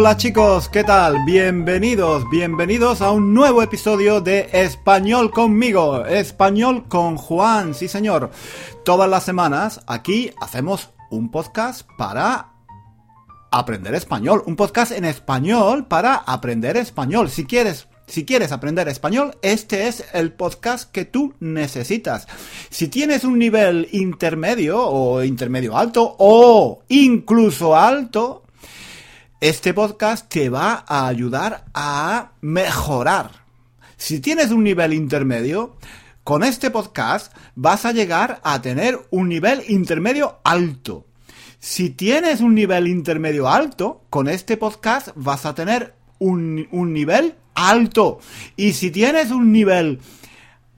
Hola chicos, ¿qué tal? Bienvenidos, bienvenidos a un nuevo episodio de Español conmigo, Español con Juan, sí señor. Todas las semanas aquí hacemos un podcast para aprender español, un podcast en español para aprender español. Si quieres si quieres aprender español, este es el podcast que tú necesitas. Si tienes un nivel intermedio o intermedio alto o incluso alto, este podcast te va a ayudar a mejorar. Si tienes un nivel intermedio, con este podcast vas a llegar a tener un nivel intermedio alto. Si tienes un nivel intermedio alto, con este podcast vas a tener un, un nivel alto. Y si tienes un nivel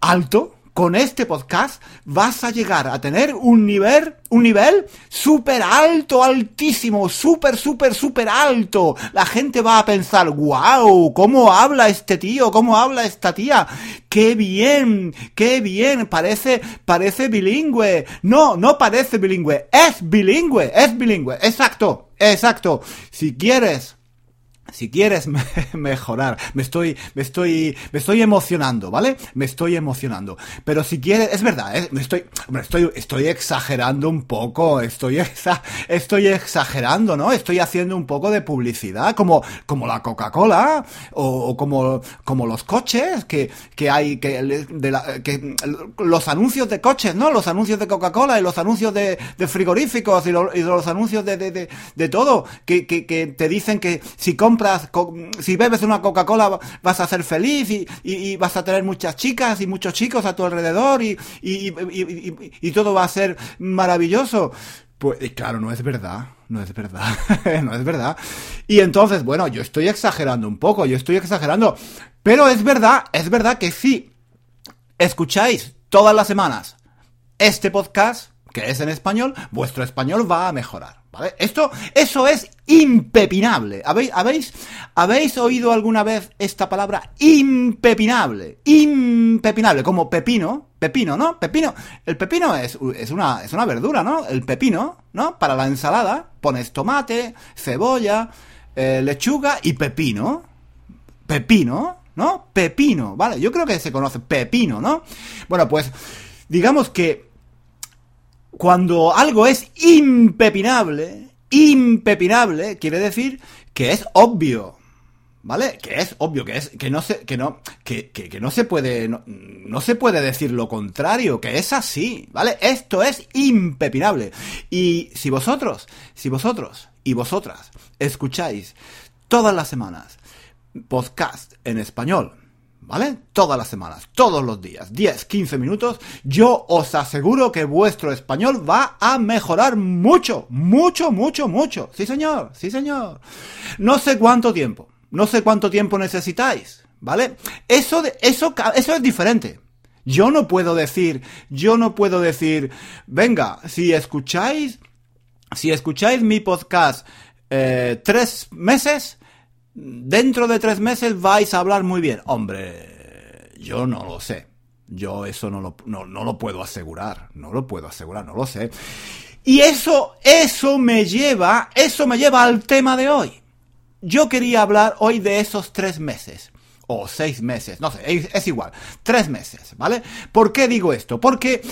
alto, con este podcast vas a llegar a tener un nivel, un nivel súper alto, altísimo, súper, súper, súper alto. La gente va a pensar, wow, ¿cómo habla este tío? ¿Cómo habla esta tía? ¡Qué bien! ¡Qué bien! Parece, parece bilingüe. No, no parece bilingüe. Es bilingüe, es bilingüe. Exacto, exacto. Si quieres si quieres mejorar, me estoy, me estoy, me estoy emocionando, ¿vale? Me estoy emocionando. Pero si quieres, es verdad, ¿eh? me estoy, estoy, estoy exagerando un poco, estoy, estoy exagerando, ¿no? Estoy haciendo un poco de publicidad, como, como la Coca-Cola, o, como, como los coches, que, que hay, que, la, que, los anuncios de coches, ¿no? Los anuncios de Coca-Cola y los anuncios de, frigoríficos y, los anuncios de, de, de, de todo, que, que, te dicen que si compras si bebes una Coca-Cola vas a ser feliz y, vas a tener muchas chicas y muchos chicos a tu alrededor y, y todo va a ser maravilloso. Pues claro, no es verdad, no es verdad, no es verdad. Y entonces, bueno, yo estoy exagerando un poco, yo estoy exagerando, pero es verdad, es verdad que si escucháis todas las semanas este podcast, que es en español, vuestro español va a mejorar. ¿Vale? Esto, eso es impepinable. ¿Habéis, habéis, ¿Habéis oído alguna vez esta palabra impepinable? Impepinable, como pepino, pepino, ¿no? Pepino. El pepino es, es, una, es una verdura, ¿no? El pepino, ¿no? Para la ensalada pones tomate, cebolla, eh, lechuga y pepino. Pepino, ¿no? Pepino, ¿vale? Yo creo que se conoce pepino, ¿no? Bueno, pues digamos que cuando algo es impepinable, impepinable, quiere decir que es obvio. ¿Vale? Que es obvio, que es, que no se, que no, que, que, no se puede, no, se puede decir lo contrario, que es así, ¿vale? Esto es impepinable. Y si vosotros, si vosotros y vosotras escucháis todas las semanas podcast en español, ¿Vale? Todas las semanas, todos los días, 10, 15 minutos, yo os aseguro que vuestro español va a mejorar mucho, mucho, mucho, mucho. Sí, señor, sí, señor. No sé cuánto tiempo, no sé cuánto tiempo necesitáis, ¿vale? Eso, de, eso, eso es diferente. Yo no puedo decir, yo no puedo decir, venga, si escucháis, si escucháis mi podcast eh, tres meses, dentro de tres meses vais a hablar muy bien. Hombre, yo no lo sé. Yo eso no lo, no, lo puedo asegurar. No lo puedo asegurar, no lo sé. Y eso, eso me lleva, eso me lleva al tema de hoy. Yo quería hablar hoy de esos tres meses. O seis meses, no sé, es, igual. Tres meses, ¿vale? ¿Por qué digo esto? Porque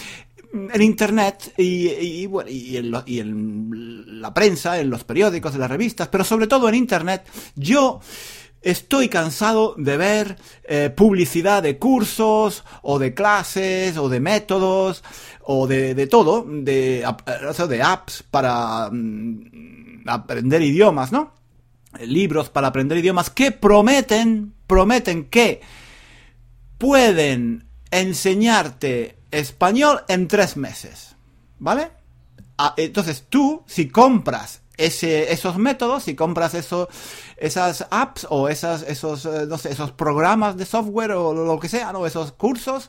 en internet y, y, en la prensa, en los periódicos, en las revistas, pero sobre todo en internet, yo estoy cansado de ver eh, publicidad de cursos o de clases o de métodos o de, todo, de, de apps para mm, aprender idiomas, ¿no? Libros para aprender idiomas que prometen, prometen que pueden enseñarte español en tres meses. ¿Vale? Ah, entonces tú, si compras ese, esos métodos, si compras eso, esas apps o esas, esos, eh, no sé, esos programas de software o lo que sea, ¿no? esos cursos,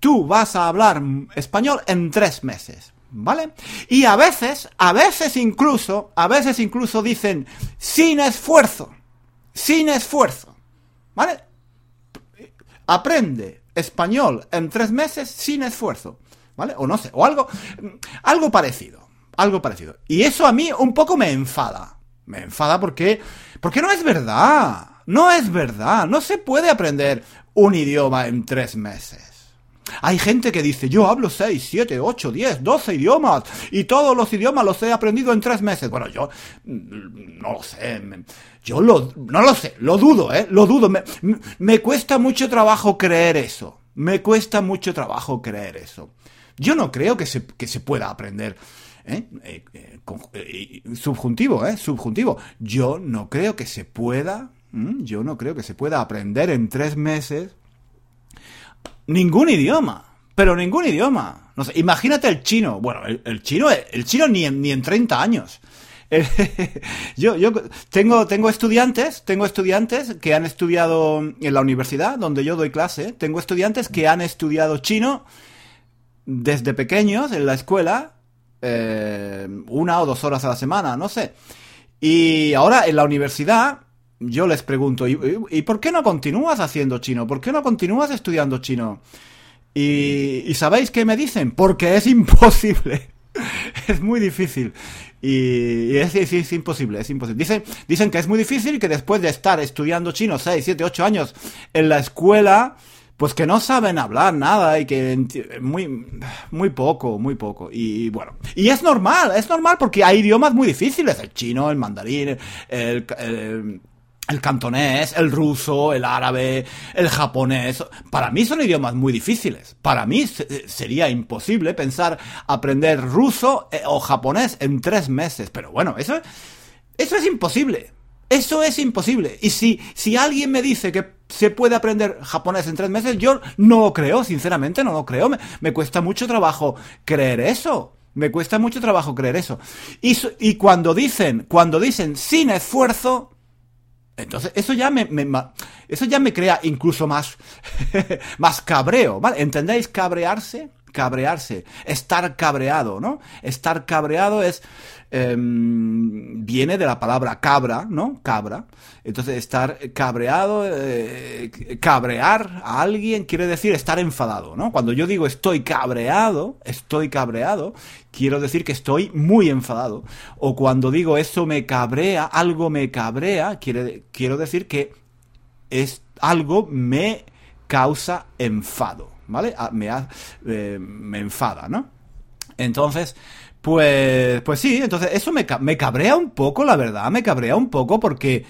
tú vas a hablar español en tres meses. ¿Vale? Y a veces, a veces incluso, a veces incluso dicen sin esfuerzo. Sin esfuerzo. ¿Vale? Aprende español en tres meses sin esfuerzo. ¿Vale? O no sé, o algo, algo parecido. Algo parecido. Y eso a mí un poco me enfada. Me enfada porque, Porque no es verdad. No es verdad. No se puede aprender un idioma en tres meses. Hay gente que dice, yo hablo 6, 7, 8, 10, 12 idiomas y todos los idiomas los he aprendido en tres meses. Bueno, yo mm, no lo sé, yo lo, no lo sé, lo dudo, ¿eh? Lo dudo. Me, me cuesta mucho trabajo creer eso. Me cuesta mucho trabajo creer eso. Yo no creo que se, que se pueda aprender. ¿eh? Eh, eh, subjuntivo, ¿eh? Subjuntivo. Yo no creo que se pueda. Yo no creo que se pueda aprender en tres meses ningún idioma. Pero ningún idioma. No imagínate el chino. Bueno, el, chino, el chino ni en, ni en 30 años. yo, yo tengo, tengo estudiantes, tengo estudiantes que han estudiado en la universidad donde yo doy clase, tengo estudiantes que han estudiado chino desde pequeños en la escuela, eh, una o dos horas a la semana, no sé. Y ahora en la universidad yo les pregunto, ¿y, por qué no continúas haciendo chino? ¿Por qué no continúas estudiando chino? Y, ¿sabéis qué me dicen? Porque es imposible. es muy difícil. Y, es, es, imposible, es imposible. Dicen, dicen que es muy difícil que después de estar estudiando chino 6, 7, 8 años en la escuela, pues que no saben hablar nada y que muy, muy poco, muy poco. Y bueno, y es normal, es normal porque hay idiomas muy difíciles, el chino, el mandarín, el cantonés, el ruso, el árabe, el japonés. Para mí son idiomas muy difíciles. Para mí sería imposible pensar aprender ruso eh, o japonés en tres meses. Pero bueno, eso, eso es imposible. Eso es imposible. Y si, si alguien me dice que se puede aprender japonés en tres meses, yo no lo creo, sinceramente no lo creo. Me, me cuesta mucho trabajo creer eso. Me cuesta mucho trabajo creer eso. Y, y cuando dicen, cuando dicen sin esfuerzo, entonces, eso ya me, eso ya me crea incluso más, más cabreo, ¿vale? ¿Entendéis cabrearse? Cabrearse, estar cabreado, ¿no? Estar cabreado es, Em, viene de la palabra cabra, ¿no? Cabra. Entonces, estar cabreado, eh, cabrear a alguien quiere decir estar enfadado, ¿no? Cuando yo digo estoy cabreado, estoy cabreado, quiero decir que estoy muy enfadado. O cuando digo eso me cabrea, algo me cabrea, quiere, quiero decir que es algo me causa enfado, ¿vale? Ah, me, eh, me enfada, ¿no? Entonces, pues, pues sí, entonces eso me, me cabrea un poco, la verdad, me cabrea un poco porque,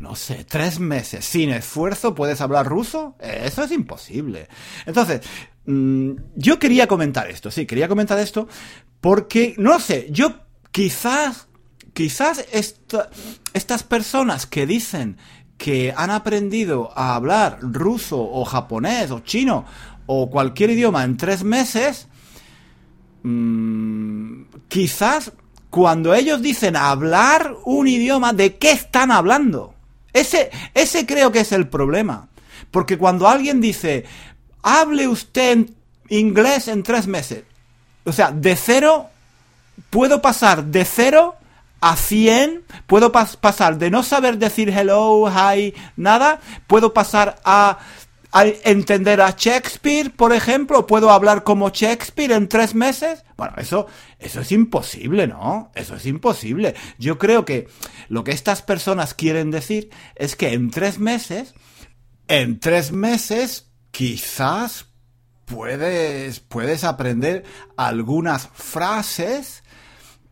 no sé, tres meses sin esfuerzo puedes hablar ruso, eso es imposible. Entonces, mm, yo quería comentar esto, sí, quería comentar esto porque, no sé, yo quizás, quizás estas personas que dicen que han aprendido a hablar ruso o japonés o chino o cualquier idioma en tres meses, Mm, quizás cuando ellos dicen hablar un idioma, ¿de qué están hablando? Ese, ese creo que es el problema. Porque cuando alguien dice, hable usted inglés en tres meses, o sea, de cero, puedo pasar de cero a cien, puedo pasar de no saber decir hello, hi, nada, puedo pasar a entender a Shakespeare, por ejemplo? ¿Puedo hablar como Shakespeare en tres meses? Bueno, eso, eso es imposible, ¿no? Eso es imposible. Yo creo que lo que estas personas quieren decir es que en tres meses, en tres meses, quizás puedes, puedes aprender algunas frases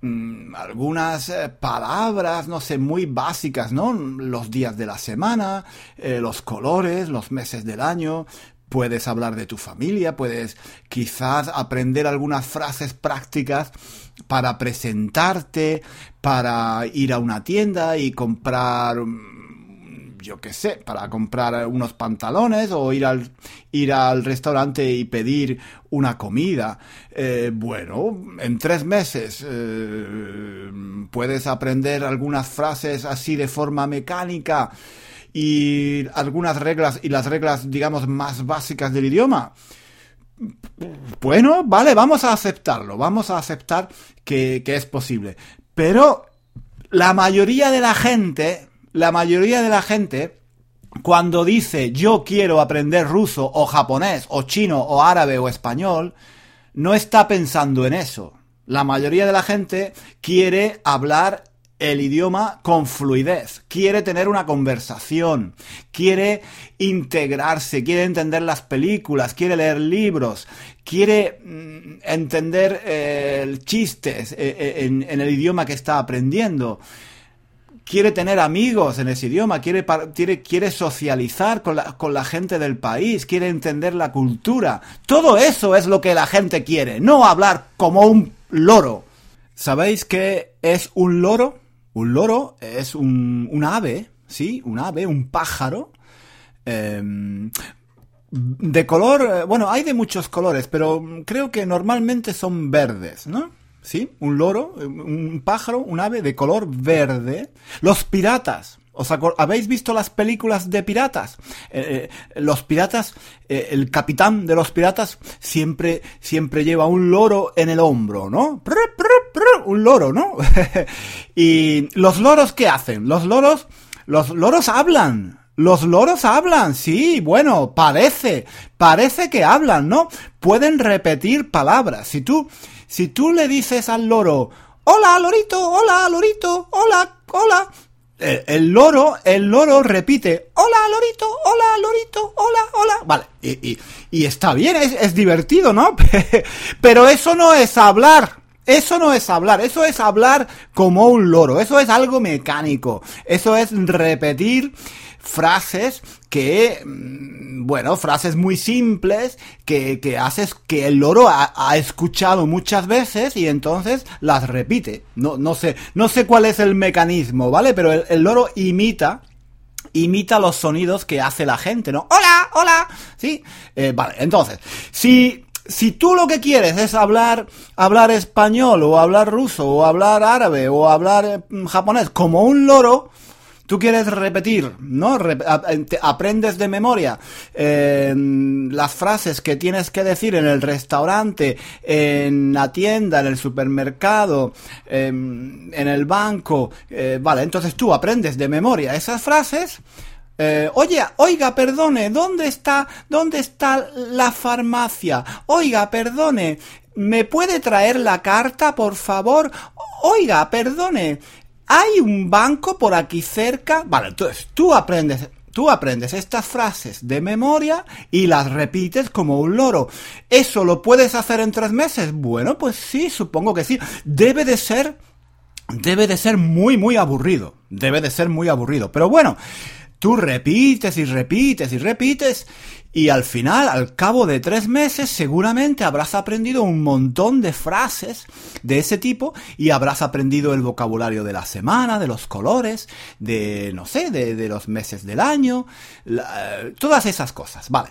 Mm, algunas eh, palabras, no sé, muy básicas, ¿no? Los días de la semana, eh, los colores, los meses del año. Puedes hablar de tu familia, puedes quizás aprender algunas frases prácticas para presentarte, para ir a una tienda y comprar mm, yo qué sé, para comprar unos pantalones o ir al, ir al restaurante y pedir una comida. Eh, bueno, en tres meses eh, puedes aprender algunas frases así de forma mecánica y algunas reglas y las reglas, digamos, más básicas del idioma. Bueno, vale, vamos a aceptarlo, vamos a aceptar que, que es posible. Pero la mayoría de la gente la mayoría de la gente, cuando dice yo quiero aprender ruso o japonés o chino o árabe o español, no está pensando en eso. La mayoría de la gente quiere hablar el idioma con fluidez, quiere tener una conversación, quiere integrarse, quiere entender las películas, quiere leer libros, quiere mm, entender eh, chistes eh, eh, en, en el idioma que está aprendiendo quiere tener amigos en ese idioma, quiere, quiere, socializar con la, con la, gente del país, quiere entender la cultura. Todo eso es lo que la gente quiere, no hablar como un loro. ¿Sabéis qué es un loro? Un loro es un, un ave, ¿sí? Un ave, un pájaro. Eh, de color, eh, bueno, hay de muchos colores, pero creo que normalmente son verdes, ¿no? ¿Sí? Un loro, un pájaro, un ave de color verde. Los piratas. ¿Os habéis visto las películas de piratas? Eh, eh, los piratas, eh, el capitán de los piratas siempre, siempre lleva un loro en el hombro, ¿no? un loro, ¿no? y los loros, ¿qué hacen? Los loros, los loros hablan. Los loros hablan, sí, bueno, parece, parece que hablan, ¿no? Pueden repetir palabras. Si tú, si tú le dices al loro, hola, lorito, hola, lorito, hola, hola, el, loro, el loro repite, hola, lorito, hola, lorito, hola, hola. Vale, y, y, está bien, es, es divertido, ¿no? Pero eso no es hablar. Eso no es hablar, eso es hablar como un loro, eso es algo mecánico, eso es repetir frases que, mm, bueno, frases muy simples que, que haces que el loro ha, ha, escuchado muchas veces y entonces las repite. No, no sé, no sé cuál es el mecanismo, ¿vale? Pero el, el loro imita imita los sonidos que hace la gente, ¿no? ¡Hola! ¡Hola! ¿Sí? Eh, vale, entonces, si si tú lo que quieres es hablar, hablar español o hablar ruso o hablar árabe o hablar eh, japonés como un loro, tú quieres repetir, ¿no? aprendes de memoria las frases que tienes que decir en el restaurante, en la tienda, en el supermercado, en el banco, eh, vale, entonces tú aprendes de memoria esas frases. Eh, oye, oiga, perdone, ¿dónde está, dónde está la farmacia? Oiga, perdone, ¿me puede traer la carta, por favor? Oiga, perdone, ¿Hay un banco por aquí cerca? Vale, entonces tú aprendes Tú aprendes estas frases de memoria y las repites como un loro. ¿Eso lo puedes hacer en tres meses? Bueno, pues sí, supongo que sí. Debe de ser, debe de ser muy, muy aburrido. Debe de ser muy aburrido. Pero bueno, tú repites y repites y repites y al final, al cabo de tres meses, seguramente habrás aprendido un montón de frases de ese tipo y habrás aprendido el vocabulario de la semana, de los colores, de, no sé, de, de los meses del año, la, todas esas cosas, vale.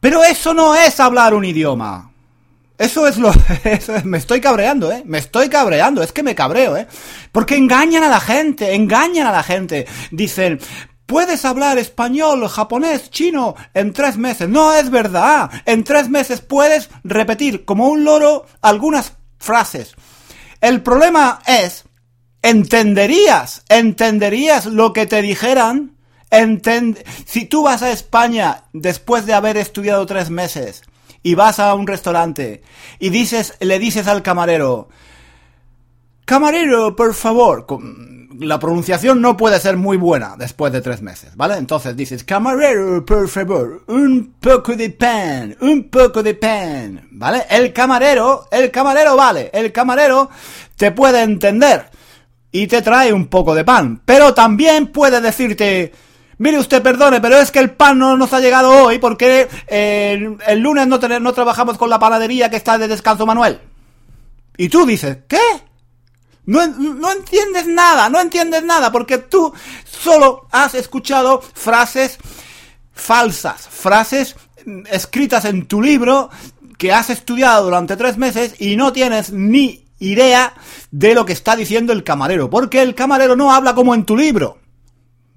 Pero eso no es hablar un idioma. Eso es lo... Eso es, me estoy cabreando, ¿eh? Me estoy cabreando, es que me cabreo, ¿eh? Porque engañan a la gente, engañan a la gente. Dicen, Puedes hablar español, japonés, chino en tres meses. No es verdad. En tres meses puedes repetir como un loro algunas frases. El problema es, entenderías, entenderías lo que te dijeran. Si tú vas a España después de haber estudiado tres meses y vas a un restaurante y dices, le dices al camarero, camarero, por favor, la pronunciación no puede ser muy buena después de tres meses, ¿vale? Entonces dices, camarero, por favor, un poco de pan, un poco de pan, ¿vale? El camarero, el camarero vale, el camarero te puede entender y te trae un poco de pan, pero también puede decirte, Mire usted, perdone, pero es que el pan no nos ha llegado hoy porque eh, el lunes no, no trabajamos con la panadería que está de descanso Manuel. Y tú dices, ¿qué? No, no, entiendes nada, no entiendes nada, porque tú solo has escuchado frases falsas, frases escritas en tu libro que has estudiado durante tres meses y no tienes ni idea de lo que está diciendo el camarero, porque el camarero no habla como en tu libro.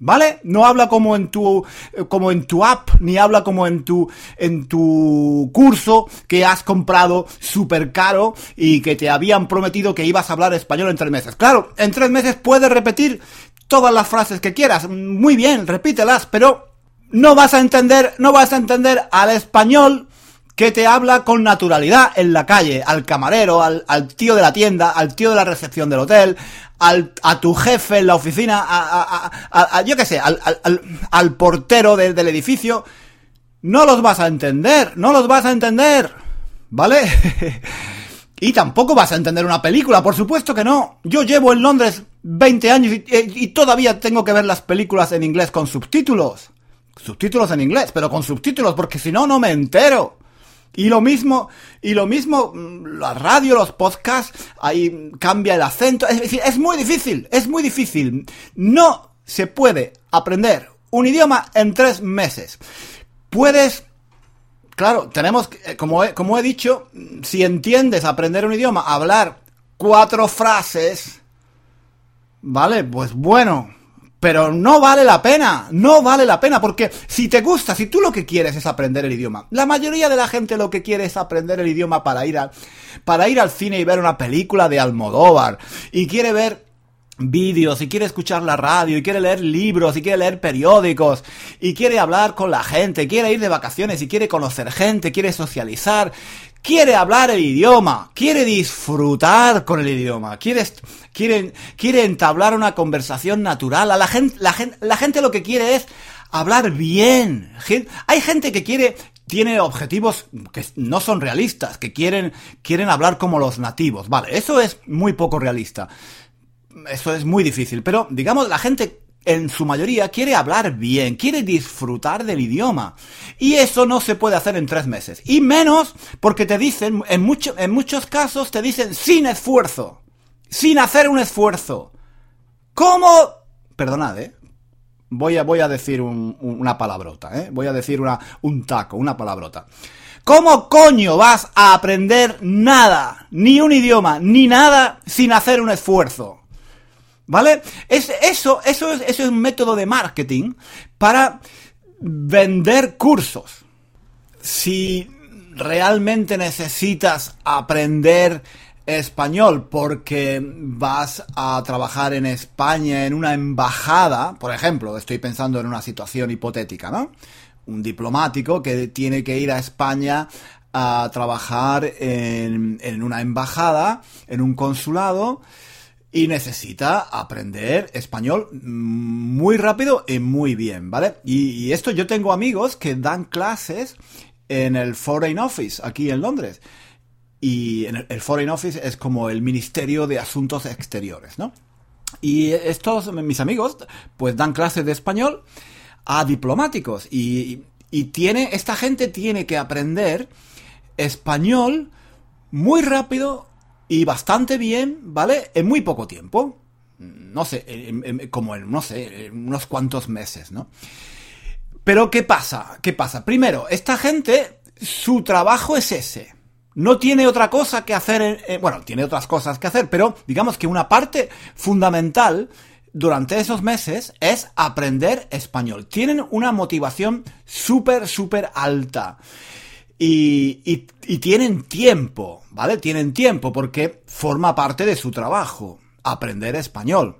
¿Vale? No habla como en tu como en tu app ni habla como en tu en tu curso que has comprado súper caro y que te habían prometido que ibas a hablar español en tres meses. Claro, en tres meses puedes repetir todas las frases que quieras, muy bien, repítelas, pero no vas a entender, no vas a entender al español que te habla con naturalidad en la calle, al camarero, al, tío de la tienda, al tío de la recepción del hotel, al, a tu jefe en la oficina, a, a, yo qué sé, al, al portero del edificio, no los vas a entender, no los vas a entender, ¿vale? y tampoco vas a entender una película, por supuesto que no. Yo llevo en Londres 20 años y, todavía tengo que ver las películas en inglés con subtítulos. Subtítulos en inglés, pero con subtítulos, porque si no, no me entero. Y lo mismo, y lo mismo, mm, la radio, los podcasts, ahí cambia el acento. Es decir, es muy difícil, es muy difícil. No se puede aprender un idioma en tres meses puedes... Claro, tenemos, eh, como he, como he dicho, si entiendes aprender un idioma, hablar cuatro frases, ¿vale? Pues bueno, pero no vale la pena, no vale la pena, porque si te gusta, si tú lo que quieres es aprender el idioma, la mayoría de la gente lo que quiere es aprender el idioma para ir, a, para ir al cine y ver una película de Almodóvar, y quiere ver vídeos, y quiere escuchar la radio, y quiere leer libros, y quiere leer periódicos, y quiere hablar con la gente, quiere ir de vacaciones, y quiere conocer gente, quiere socializar, quiere hablar el idioma, quiere disfrutar con el idioma, quiere, quiere, quiere entablar una conversación natural. La gente, la gente, la gente lo que quiere es hablar bien. Hay gente que quiere tiene objetivos que no son realistas, que quieren, quieren hablar como los nativos. Vale, eso es muy poco realista eso es muy difícil, pero digamos, la gente en su mayoría quiere hablar bien, quiere disfrutar del idioma. Y eso no se puede hacer en tres meses. Y menos porque te dicen, en, mucho, en muchos casos te dicen sin esfuerzo. Sin hacer un esfuerzo. ¿Cómo? Perdonad, ¿eh? Voy a, voy a decir una palabrota, ¿eh? Voy a decir una, un taco, una palabrota. ¿Cómo coño vas a aprender nada, ni un idioma, ni nada, sin hacer un esfuerzo? ¿Vale? Es, eso, eso, es, eso es un método de marketing para vender cursos. Si realmente necesitas aprender español porque vas a trabajar en España en una embajada, por ejemplo, estoy pensando en una situación hipotética, ¿no? Un diplomático que tiene que ir a España a trabajar en, en una embajada, en un consulado, y necesita aprender español muy rápido y muy bien, ¿vale? Y, esto yo tengo amigos que dan clases en el Foreign Office aquí en Londres. Y en el, Foreign Office es como el Ministerio de Asuntos Exteriores, ¿no? Y estos, mis amigos, pues dan clases de español a diplomáticos. Y, y tiene, esta gente tiene que aprender español muy rápido y bastante bien, ¿vale? En muy poco tiempo. No sé, como en, no sé, unos cuantos meses, ¿no? Pero ¿qué pasa? ¿Qué pasa? Primero, esta gente, su trabajo es ese. No tiene otra cosa que hacer, bueno, tiene otras cosas que hacer, pero digamos que una parte fundamental durante esos meses es aprender español. Tienen una motivación súper, súper alta. Y, tienen tiempo, ¿vale? Tienen tiempo porque forma parte de su trabajo, aprender español.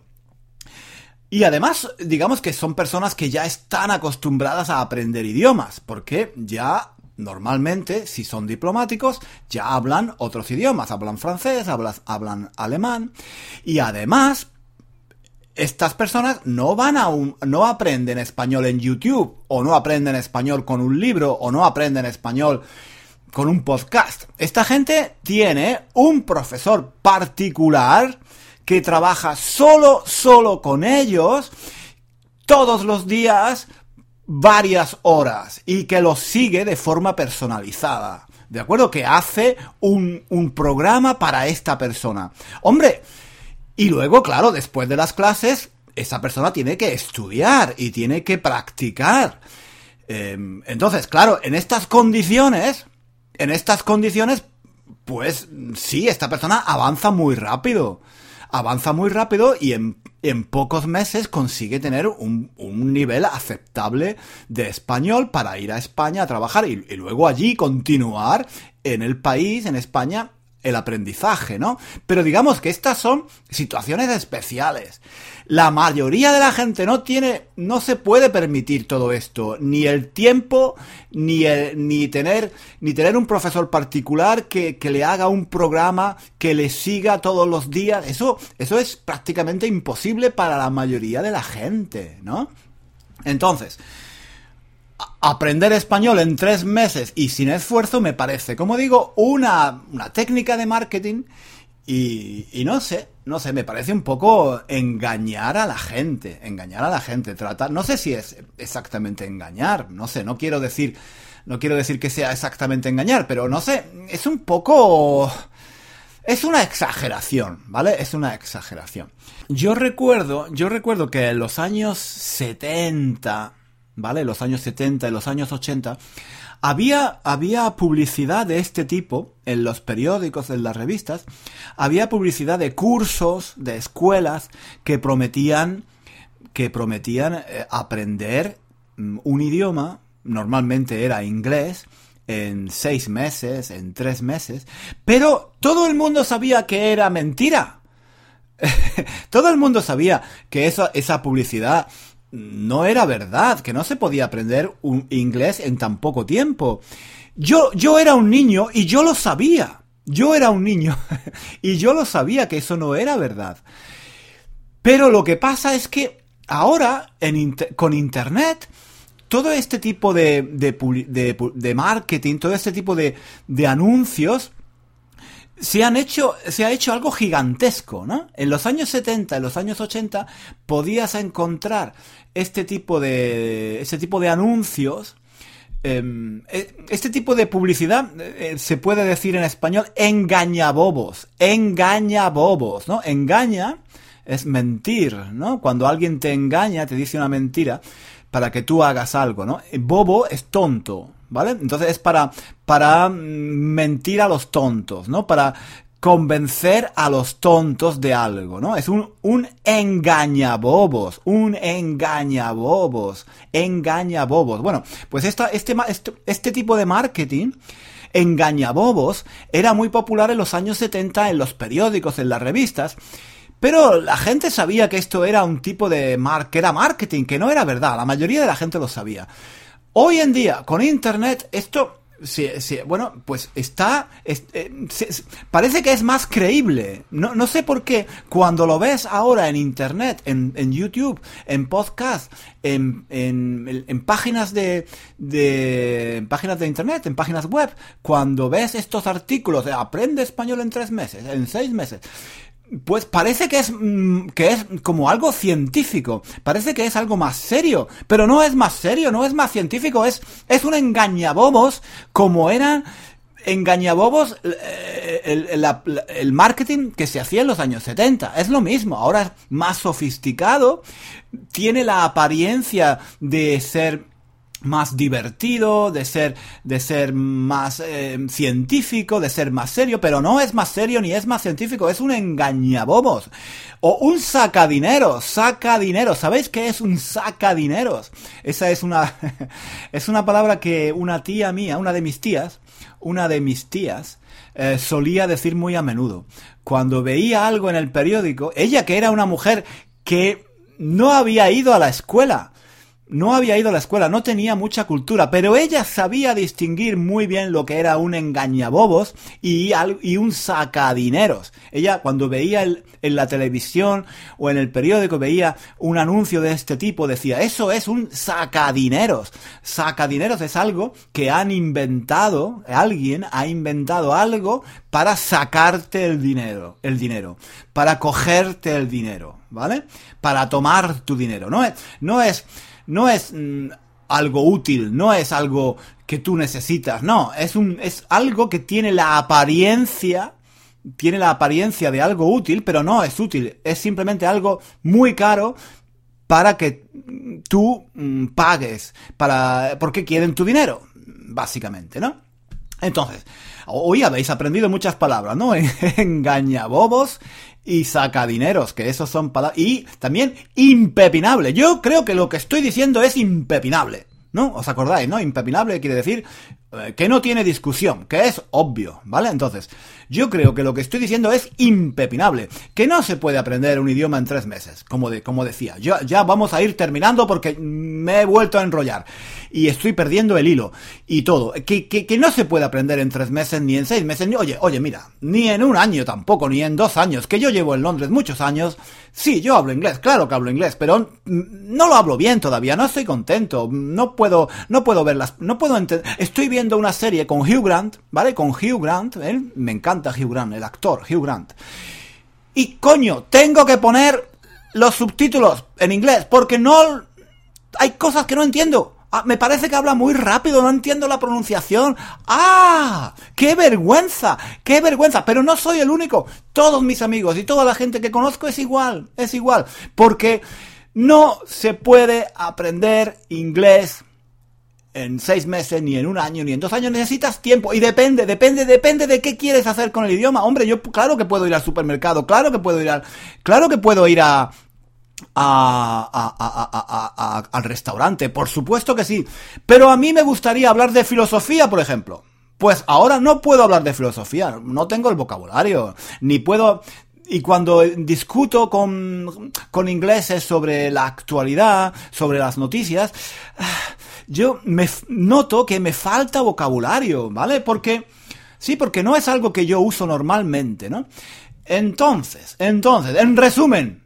Y además, digamos que son personas que ya están acostumbradas a aprender idiomas, porque ya normalmente, si son diplomáticos, ya hablan otros idiomas, hablan francés, hablan alemán, y además estas personas no van a un, no aprenden español en YouTube, o no aprenden español con un libro, o no aprenden español con un podcast. Esta gente tiene un profesor particular que trabaja solo, solo con ellos todos los días varias horas y que los sigue de forma personalizada. ¿De acuerdo? Que hace un, un programa para esta persona. Hombre, y luego, claro, después de las clases, esa persona tiene que estudiar y tiene que practicar. Em, entonces, claro, en estas condiciones, en estas condiciones, pues sí, esta persona avanza muy rápido. Avanza muy rápido y en, pocos meses consigue tener un, nivel aceptable de español para ir a España a trabajar y luego allí continuar en el país, en España, el aprendizaje, ¿no? Pero digamos que estas son situaciones especiales. La mayoría de la gente no tiene, no se puede permitir todo esto, ni el tiempo, ni el, ni tener, ni tener un profesor particular que, que le haga un programa que le siga todos los días. Eso, eso es prácticamente imposible para la mayoría de la gente, ¿no? Entonces, aprender español en tres meses y sin esfuerzo me parece, como digo, una, una técnica de marketing y, y, no sé, no sé, me parece un poco engañar a la gente, engañar a la gente, tratar, no sé si es exactamente engañar, no sé, no quiero decir, no quiero decir que sea exactamente engañar, pero no sé, es un poco, es una exageración, ¿vale? Es una exageración. Yo recuerdo, yo recuerdo que en los años 70, ¿vale? Los años 70 y los años 80, había, había publicidad de este tipo en los periódicos, en las revistas, había publicidad de cursos, de escuelas que prometían, que prometían eh, aprender mm, un idioma, normalmente era inglés, en seis meses, en tres meses, pero todo el mundo sabía que era mentira. todo el mundo sabía que esa, esa publicidad no era verdad, que no se podía aprender un inglés en tan poco tiempo. Yo, yo era un niño y yo lo sabía. Yo era un niño y yo lo sabía que eso no era verdad. Pero lo que pasa es que ahora, en con Internet, todo este tipo de, de, marketing, todo este tipo de, de anuncios, se han hecho, se ha hecho algo gigantesco, ¿no? En los años 70, en los años 80, podías encontrar este tipo de, este tipo de anuncios, em, e, este tipo de publicidad, eh, se puede decir en español, engañabobos, engañabobos, ¿no? Engaña es mentir, ¿no? Cuando alguien te engaña, te dice una mentira para que tú hagas algo, ¿no? Bobo es tonto, ¿vale? Entonces es para, para mentir a los tontos, ¿no? Para convencer a los tontos de algo, ¿no? Es un, un engañabobos, un engañabobos, engañabobos. Bueno, pues esta, este, este, este tipo de marketing engañabobos era muy popular en los años 70 en los periódicos, en las revistas, pero la gente sabía que esto era un tipo de mar que era marketing, que no era verdad, la mayoría de la gente lo sabía. Hoy en día, con Internet, esto Sí, sí, bueno, pues está. Eh, parece que es más creíble. No, no, sé por qué. Cuando lo ves ahora en internet, en, en YouTube, en podcast, en, en, en páginas de, de. Páginas de internet, en páginas web, cuando ves estos artículos de aprende español en tres meses, en seis meses. Pues parece que es, mm, que es como algo científico, parece que es algo más serio, pero no es más serio, no es más científico, es, es un engañabobos como eran engañabobos eh, el, el, el, marketing que se hacía en los años 70. Es lo mismo, ahora es más sofisticado, tiene la apariencia de ser más divertido, de ser, de ser más eh, científico, de ser más serio, pero no es más serio ni es más científico, es un engañabobos. O un sacadineros, sacadineros. ¿Sabéis qué es un sacadineros? Esa es una, es una palabra que una tía mía, una de mis tías, una de mis tías, eh, solía decir muy a menudo. Cuando veía algo en el periódico, ella que era una mujer que no había ido a la escuela, no había ido a la escuela, no tenía mucha cultura, pero ella sabía distinguir muy bien lo que era un engañabobos y, y un sacadineros. Ella cuando veía en la televisión o en el periódico veía un anuncio de este tipo, decía, eso es un sacadineros. Sacadineros es algo que han inventado, alguien ha inventado algo para sacarte el dinero, el dinero, para cogerte el dinero, ¿vale? Para tomar tu dinero. No es, no es, no es mm, algo útil, no es algo que tú necesitas, no, es un es algo que tiene la apariencia tiene la apariencia de algo útil, pero no es útil, es simplemente algo muy caro para que tú mm, pagues para porque quieren tu dinero, básicamente, ¿no? Entonces, hoy habéis aprendido muchas palabras, ¿no? Engañabobos y sacadineros, que esos son palabras... Y también impepinable. Yo creo que lo que estoy diciendo es impepinable. ¿No? ¿Os acordáis, no? Impepinable quiere decir que no tiene discusión, que es obvio, ¿vale? Entonces, yo creo que lo que estoy diciendo es impepinable, que no se puede aprender un idioma en tres meses, como, de, como decía. Yo, ya vamos a ir terminando porque me he vuelto a enrollar y estoy perdiendo el hilo y todo. Que, que, no se puede aprender en tres meses ni en seis meses, ni, oye, oye, mira, ni en un año tampoco, ni en dos años, que yo llevo en Londres muchos años. Sí, yo hablo inglés, claro que hablo inglés, pero no lo hablo bien todavía, no estoy contento, no puedo, no puedo verlas, no puedo entender, estoy viendo viendo una serie con Hugh Grant, ¿vale? Con Hugh Grant, me encanta Hugh Grant, el actor Hugh Grant. Y coño, tengo que poner los subtítulos en inglés porque no hay cosas que no entiendo. Ah, me parece que habla muy rápido, no entiendo la pronunciación. ¡Ah! ¡Qué vergüenza! ¡Qué vergüenza! Pero no soy el único. Todos mis amigos y toda la gente que conozco es igual, es igual. Porque no se puede aprender inglés en seis meses, ni en un año, ni en dos años, necesitas tiempo. Y depende, depende, depende de qué quieres hacer con el idioma. Hombre, yo claro que puedo ir al supermercado, claro que puedo ir al, claro que puedo ir a, a, al restaurante, por supuesto que sí. Pero a mí me gustaría hablar de filosofía, por ejemplo. Pues ahora no puedo hablar de filosofía, no tengo el vocabulario, ni puedo, y cuando discuto con, con ingleses sobre la actualidad, sobre las noticias, yo me noto que me falta vocabulario, ¿vale? Porque, sí, porque no es algo que yo uso normalmente, ¿no? Entonces, entonces, en resumen,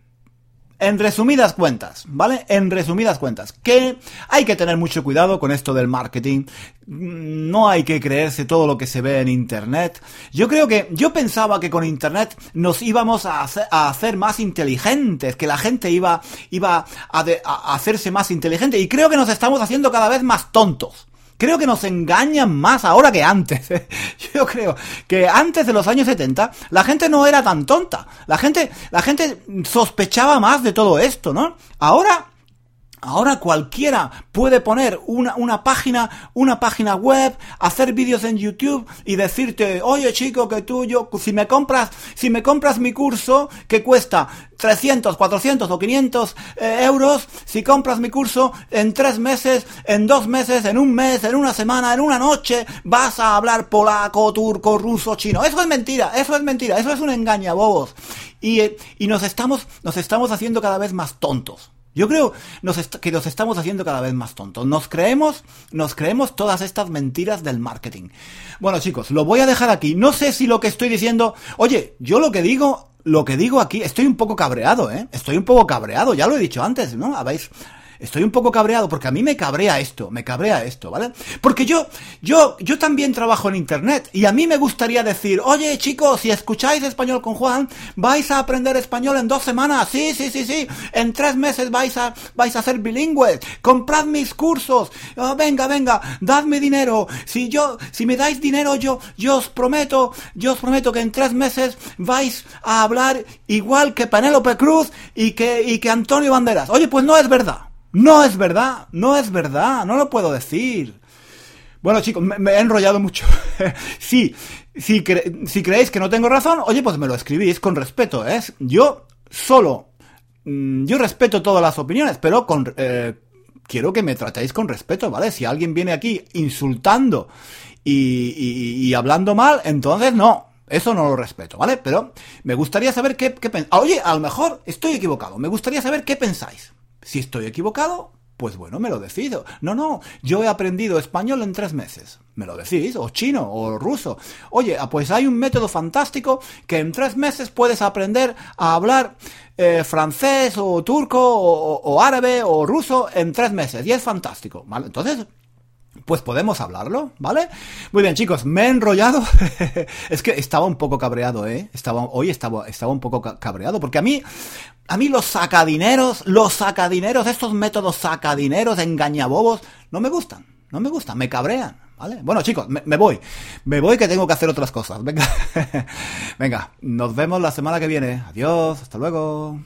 en resumidas cuentas, ¿vale? En resumidas cuentas, que hay que tener mucho cuidado con esto del marketing. No hay que creerse todo lo que se ve en Internet. Yo creo que, yo pensaba que con Internet nos íbamos a hacer, más inteligentes, que la gente iba, iba a, a hacerse más inteligente. Y creo que nos estamos haciendo cada vez más tontos. Creo que nos engañan más ahora que antes. Yo creo que antes de los años 70 la gente no era tan tonta. La gente, la gente sospechaba más de todo esto, ¿no? Ahora Ahora cualquiera puede poner una, una, página, una página web, hacer vídeos en YouTube y decirte, oye chico, que tú, yo, si me compras, si me compras mi curso, que cuesta 300, 400 o 500 eh, euros, si compras mi curso en tres meses, en dos meses, en un mes, en una semana, en una noche, vas a hablar polaco, turco, ruso, chino. Eso es mentira, eso es mentira, eso es un engañabobos. Y, eh, y nos estamos, nos estamos haciendo cada vez más tontos. Yo creo que nos estamos haciendo cada vez más tontos. Nos creemos, nos creemos todas estas mentiras del marketing. Bueno, chicos, lo voy a dejar aquí. No sé si lo que estoy diciendo, oye, yo lo que digo, lo que digo aquí, estoy un poco cabreado, ¿eh? Estoy un poco cabreado, ya lo he dicho antes, ¿no? Habéis, estoy un poco cabreado porque a mí me cabrea esto, me cabrea esto, ¿vale? Porque yo, yo, yo también trabajo en internet y a mí me gustaría decir, oye chicos, si escucháis español con Juan, vais a aprender español en dos semanas, sí, sí, sí, sí, en tres meses vais a, vais a ser bilingües, comprad mis cursos, oh, venga, venga, dadme dinero, si yo, si me dais dinero yo, yo os prometo, yo os prometo que en tres meses vais a hablar igual que Penélope Cruz y que, y que Antonio Banderas. Oye, pues no es verdad. No es verdad, no es verdad, no lo puedo decir. Bueno chicos, me, he enrollado mucho. sí, si, si creéis que no tengo razón, oye, pues me lo escribís con respeto, ¿eh? Yo solo, mm, yo respeto todas las opiniones, pero con, eh, quiero que me tratéis con respeto, ¿vale? Si alguien viene aquí insultando y, hablando mal, entonces no. Eso no lo respeto, ¿vale? Pero me gustaría saber qué, qué pensáis. Oye, a lo mejor estoy equivocado. Me gustaría saber qué pensáis. Si estoy equivocado, pues bueno, me lo decido. No, no, yo he aprendido español en tres meses. Me lo decís, o chino, o ruso. Oye, ah, pues hay un método fantástico que en tres meses puedes aprender a hablar eh, francés, o turco, o, o, árabe, o ruso en tres meses. Y es fantástico, ¿vale? Entonces, pues podemos hablarlo, ¿vale? Muy bien, chicos, me he enrollado. es que estaba un poco cabreado, ¿eh? Estaba, hoy estaba, estaba un poco cabreado, porque a mí, a mí los sacadineros, los sacadineros, estos métodos sacadineros, engañabobos, no me gustan, no me gustan, me cabrean, ¿vale? Bueno, chicos, me, me voy, me voy que tengo que hacer otras cosas. Venga, venga, nos vemos la semana que viene. Adiós, hasta luego.